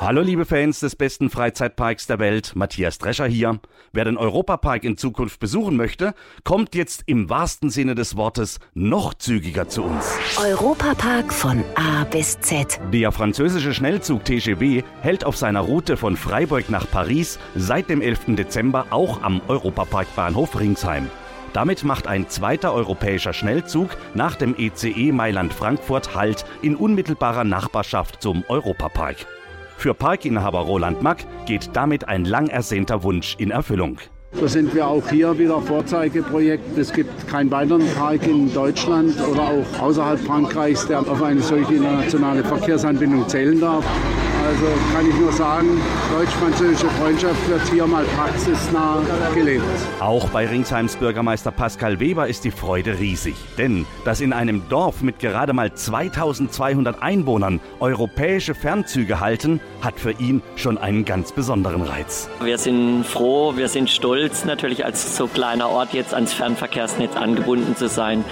Hallo liebe Fans des besten Freizeitparks der Welt, Matthias Drescher hier. Wer den Europapark in Zukunft besuchen möchte, kommt jetzt im wahrsten Sinne des Wortes noch zügiger zu uns. Europapark von A bis Z. Der französische Schnellzug TGV hält auf seiner Route von Freiburg nach Paris seit dem 11. Dezember auch am Europaparkbahnhof Ringsheim. Damit macht ein zweiter europäischer Schnellzug nach dem ECE Mailand-Frankfurt Halt in unmittelbarer Nachbarschaft zum Europapark. Für Parkinhaber Roland Mack geht damit ein lang ersehnter Wunsch in Erfüllung. So sind wir auch hier wieder Vorzeigeprojekt. Es gibt keinen weiteren Park in Deutschland oder auch außerhalb Frankreichs, der auf eine solche internationale Verkehrsanbindung zählen darf. Also kann ich nur sagen, deutsch-französische Freundschaft wird hier mal praxisnah gelebt. Auch bei Ringsheims Bürgermeister Pascal Weber ist die Freude riesig. Denn dass in einem Dorf mit gerade mal 2200 Einwohnern europäische Fernzüge halten, hat für ihn schon einen ganz besonderen Reiz. Wir sind froh, wir sind stolz natürlich als so kleiner Ort jetzt ans Fernverkehrsnetz angebunden zu sein.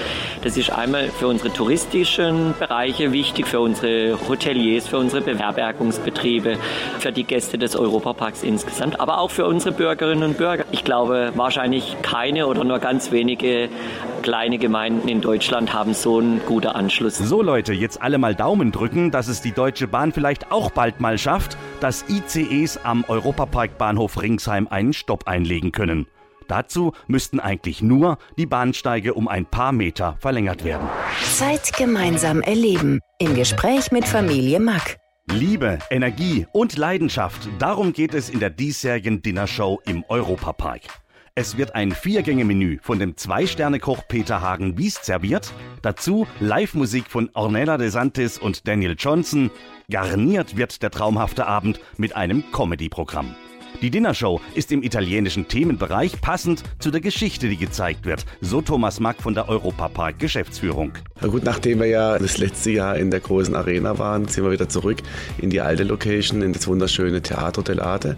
Das ist einmal für unsere touristischen Bereiche wichtig, für unsere Hoteliers, für unsere Beherbergungsbetriebe. Betriebe, für die Gäste des Europaparks insgesamt, aber auch für unsere Bürgerinnen und Bürger. Ich glaube, wahrscheinlich keine oder nur ganz wenige kleine Gemeinden in Deutschland haben so einen guten Anschluss. So Leute, jetzt alle mal Daumen drücken, dass es die Deutsche Bahn vielleicht auch bald mal schafft, dass ICEs am Europaparkbahnhof Ringsheim einen Stopp einlegen können. Dazu müssten eigentlich nur die Bahnsteige um ein paar Meter verlängert werden. Zeit gemeinsam erleben. Im Gespräch mit Familie Mack. Liebe, Energie und Leidenschaft, darum geht es in der diesjährigen Dinnershow im Europapark. Es wird ein Viergänge-Menü von dem Zwei-Sterne-Koch Peter Hagen-Wiest serviert, dazu Live-Musik von Ornella De Santis und Daniel Johnson, garniert wird der traumhafte Abend mit einem Comedy-Programm. Die Dinnershow ist im italienischen Themenbereich passend zu der Geschichte, die gezeigt wird, so Thomas Mack von der Europapark Geschäftsführung. Na gut, nachdem wir ja das letzte Jahr in der großen Arena waren, sind wir wieder zurück in die alte Location, in das wunderschöne Teatro dell'Arte.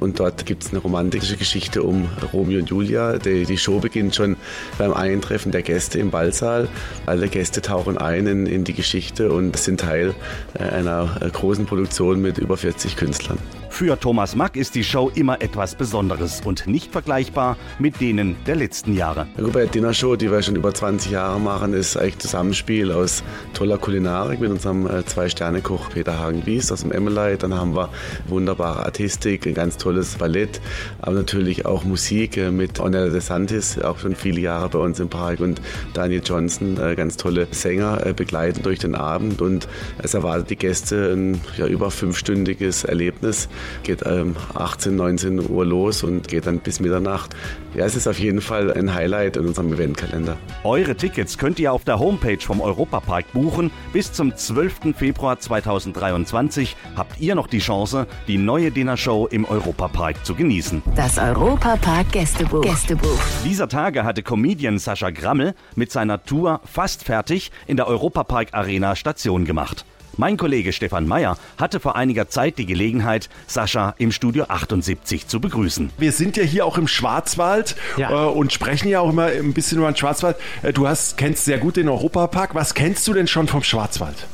Und dort gibt es eine romantische Geschichte um Romeo und Julia. Die, die, Show beginnt schon beim Eintreffen der Gäste im Ballsaal. Alle Gäste tauchen ein in, in die Geschichte und sind Teil äh, einer äh, großen Produktion mit über 40 Künstlern. Für Thomas Mack ist die Show immer etwas Besonderes und nicht vergleichbar mit denen der letzten Jahre. Ja, bei der Dinnershow, die wir schon über 20 Jahre machen, ist eigentlich Zusammenspiel aus toller Kulinarik mit unserem äh, Zwei-Sterne-Koch Peter Hagen-Wies aus dem Emmelei. Dann haben wir wunderbare Artistik, ein ganz tolles Ballett, aber natürlich auch Musik äh, mit Ornella De Santis, auch schon viele Jahre bei uns im Park und Daniel Johnson, äh, ganz tolle Sänger, begleiten durch den Abend und es erwartet die Gäste ein ja, über fünfstündiges Erlebnis geht ähm, 18, 19 Uhr los und geht dann bis Mitternacht. Ja, es ist auf jeden Fall ein Highlight in unserem Eventkalender. Eure Tickets könnt ihr auf der Homepage vom Europapark buchen. Bis zum 12. Februar 2023 habt ihr noch die Chance, die neue Dinnershow im Europapark zu genießen. Das Europapark Gästebuch. Gästebuch. Dieser Tage hatte Comedian Sascha Grammel mit seiner Tour fast fertig in der Europapark Arena Station gemacht. Mein Kollege Stefan Meyer hatte vor einiger Zeit die Gelegenheit, Sascha im Studio 78 zu begrüßen. Wir sind ja hier auch im Schwarzwald ja. äh, und sprechen ja auch immer ein bisschen über den Schwarzwald. Äh, du hast, kennst sehr gut den Europapark. Was kennst du denn schon vom Schwarzwald?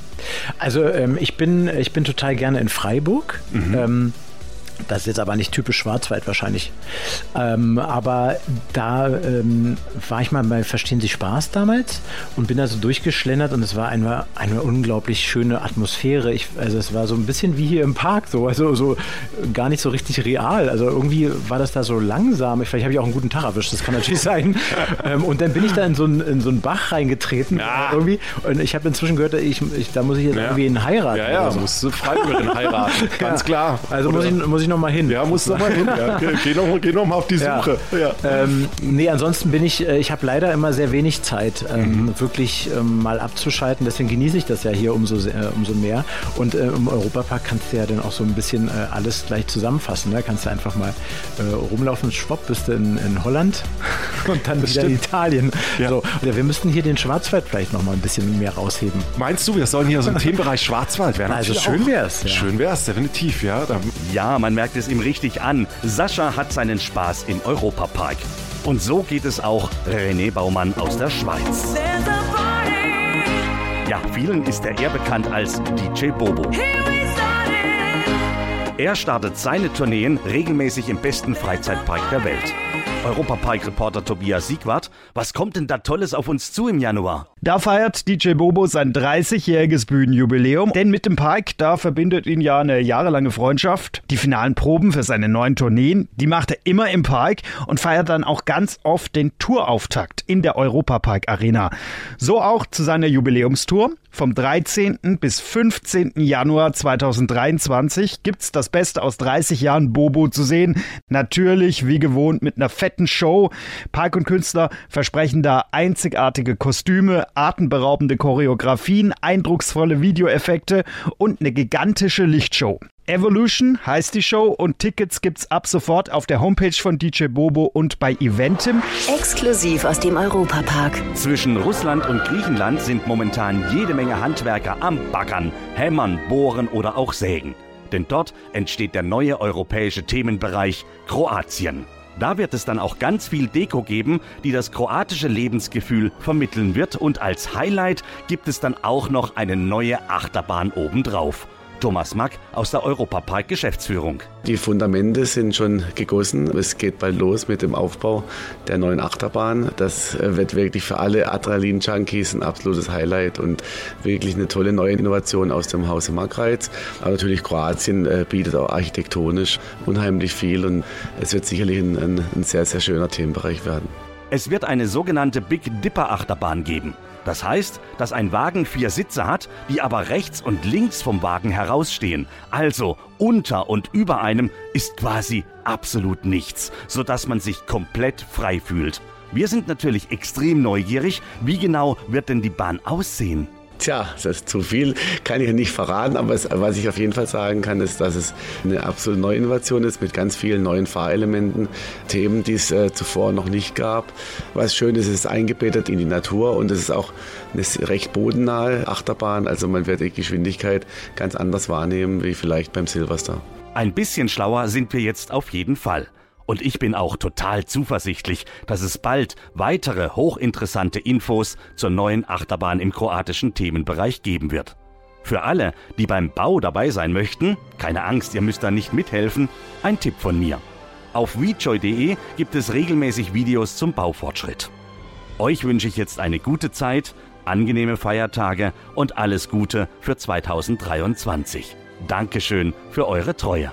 Also ähm, ich, bin, ich bin total gerne in Freiburg. Mhm. Ähm, das ist jetzt aber nicht typisch Schwarzwald wahrscheinlich. Ähm, aber da ähm, war ich mal bei Verstehen Sie Spaß damals und bin da so durchgeschlendert und es war eine, eine unglaublich schöne Atmosphäre. Ich, also es war so ein bisschen wie hier im Park, so, also so gar nicht so richtig real. Also irgendwie war das da so langsam. Vielleicht habe ich auch einen guten Tag erwischt, das kann natürlich sein. ähm, und dann bin ich da in so einen, in so einen Bach reingetreten ja. irgendwie. Und ich habe inzwischen gehört, ich, ich, da muss ich jetzt ja. irgendwie einen heiraten. Ja, ja, so. musst du Freiwilligerin heiraten, ganz klar. Also muss ich, muss ich ich noch mal hin. Ja, muss noch mal hin. Ja. Geh, noch, geh noch mal auf die Suche. Ja. Ja. Ähm, nee, ansonsten bin ich, äh, ich habe leider immer sehr wenig Zeit, ähm, mhm. wirklich ähm, mal abzuschalten. Deswegen genieße ich das ja hier umso, äh, umso mehr. Und äh, im Europapark kannst du ja dann auch so ein bisschen äh, alles gleich zusammenfassen. Ne? Kannst du einfach mal äh, rumlaufen, schwupp, bist du in, in Holland und dann wieder in Italien. Ja. So, ja, wir müssten hier den Schwarzwald vielleicht noch mal ein bisschen mehr rausheben. Meinst du, wir sollen hier so einen Themenbereich Schwarzwald werden? Also schön wäre es. Ja. Schön wäre es, definitiv, ja. Ja, man merkt es ihm richtig an. Sascha hat seinen Spaß im Europapark. Und so geht es auch René Baumann aus der Schweiz. Ja, vielen ist er eher bekannt als DJ Bobo. Er startet seine Tourneen regelmäßig im besten Freizeitpark der Welt. Europapark-Reporter Tobias Siegwart. Was kommt denn da Tolles auf uns zu im Januar? Da feiert DJ Bobo sein 30-jähriges Bühnenjubiläum, denn mit dem Park, da verbindet ihn ja eine jahrelange Freundschaft. Die finalen Proben für seine neuen Tourneen, die macht er immer im Park und feiert dann auch ganz oft den Tourauftakt in der Europapark Arena. So auch zu seiner Jubiläumstour. Vom 13. bis 15. Januar 2023 gibt's das Beste aus 30 Jahren Bobo zu sehen. Natürlich, wie gewohnt, mit einer fetten Show. Park und Künstler versprechen da einzigartige Kostüme, atemberaubende Choreografien, eindrucksvolle Videoeffekte und eine gigantische Lichtshow. Evolution heißt die Show und Tickets gibt's ab sofort auf der Homepage von DJ Bobo und bei Eventim. Exklusiv aus dem Europapark. Zwischen Russland und Griechenland sind momentan jede Menge Handwerker am Baggern, Hämmern, Bohren oder auch Sägen. Denn dort entsteht der neue europäische Themenbereich Kroatien. Da wird es dann auch ganz viel Deko geben, die das kroatische Lebensgefühl vermitteln wird und als Highlight gibt es dann auch noch eine neue Achterbahn obendrauf. Thomas Mack aus der Europapark Geschäftsführung. Die Fundamente sind schon gegossen. Es geht bald los mit dem Aufbau der neuen Achterbahn. Das äh, wird wirklich für alle Adrenalin-Junkies ein absolutes Highlight und wirklich eine tolle neue Innovation aus dem Hause Markreiz. Aber natürlich Kroatien äh, bietet auch architektonisch unheimlich viel und es wird sicherlich ein, ein, ein sehr, sehr schöner Themenbereich werden. Es wird eine sogenannte Big Dipper Achterbahn geben. Das heißt, dass ein Wagen vier Sitze hat, die aber rechts und links vom Wagen herausstehen. Also unter und über einem ist quasi absolut nichts, sodass man sich komplett frei fühlt. Wir sind natürlich extrem neugierig, wie genau wird denn die Bahn aussehen? Tja, das ist zu viel, kann ich nicht verraten, aber es, was ich auf jeden Fall sagen kann, ist, dass es eine absolute Neuinnovation ist mit ganz vielen neuen Fahrelementen, Themen, die es äh, zuvor noch nicht gab. Was schön ist, es ist eingebettet in die Natur und es ist auch eine recht bodennahe Achterbahn, also man wird die Geschwindigkeit ganz anders wahrnehmen wie vielleicht beim Silverstar. Ein bisschen schlauer sind wir jetzt auf jeden Fall. Und ich bin auch total zuversichtlich, dass es bald weitere hochinteressante Infos zur neuen Achterbahn im kroatischen Themenbereich geben wird. Für alle, die beim Bau dabei sein möchten, keine Angst, ihr müsst da nicht mithelfen, ein Tipp von mir. Auf wejoy.de gibt es regelmäßig Videos zum Baufortschritt. Euch wünsche ich jetzt eine gute Zeit, angenehme Feiertage und alles Gute für 2023. Dankeschön für eure Treue.